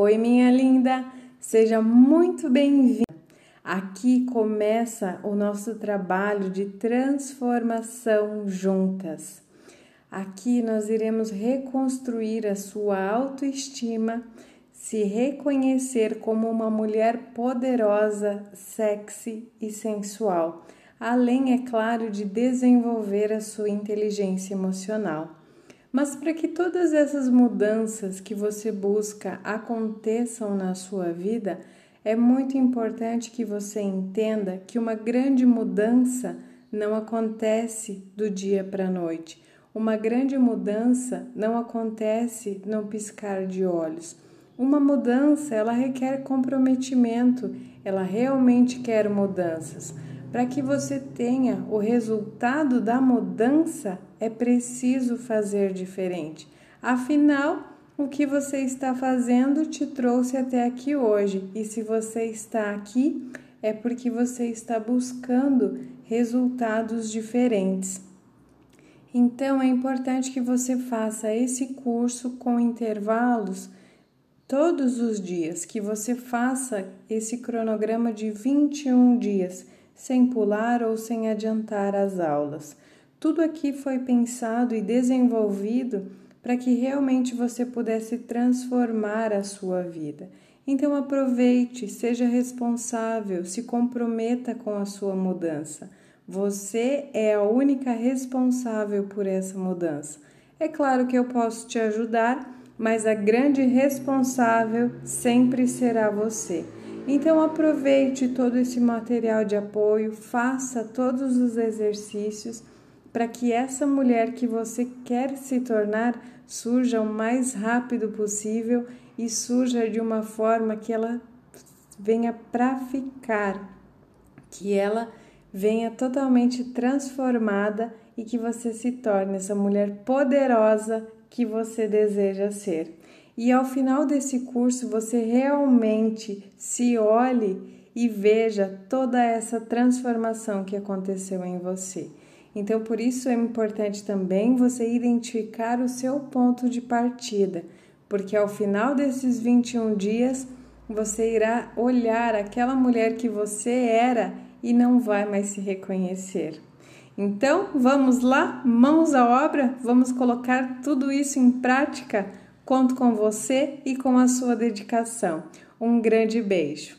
Oi, minha linda, seja muito bem-vinda. Aqui começa o nosso trabalho de transformação juntas. Aqui nós iremos reconstruir a sua autoestima, se reconhecer como uma mulher poderosa, sexy e sensual, além, é claro, de desenvolver a sua inteligência emocional. Mas para que todas essas mudanças que você busca aconteçam na sua vida, é muito importante que você entenda que uma grande mudança não acontece do dia para a noite. Uma grande mudança não acontece no piscar de olhos. Uma mudança, ela requer comprometimento, ela realmente quer mudanças. Para que você tenha o resultado da mudança, é preciso fazer diferente. Afinal, o que você está fazendo te trouxe até aqui hoje, e se você está aqui, é porque você está buscando resultados diferentes. Então é importante que você faça esse curso com intervalos todos os dias, que você faça esse cronograma de 21 dias sem pular ou sem adiantar as aulas. Tudo aqui foi pensado e desenvolvido para que realmente você pudesse transformar a sua vida. Então aproveite, seja responsável, se comprometa com a sua mudança. Você é a única responsável por essa mudança. É claro que eu posso te ajudar, mas a grande responsável sempre será você. Então aproveite todo esse material de apoio, faça todos os exercícios para que essa mulher que você quer se tornar surja o mais rápido possível e surja de uma forma que ela venha para ficar, que ela venha totalmente transformada e que você se torne essa mulher poderosa que você deseja ser e ao final desse curso você realmente se olhe e veja toda essa transformação que aconteceu em você. Então, por isso é importante também você identificar o seu ponto de partida, porque ao final desses 21 dias você irá olhar aquela mulher que você era e não vai mais se reconhecer. Então, vamos lá, mãos à obra, vamos colocar tudo isso em prática Conto com você e com a sua dedicação. Um grande beijo.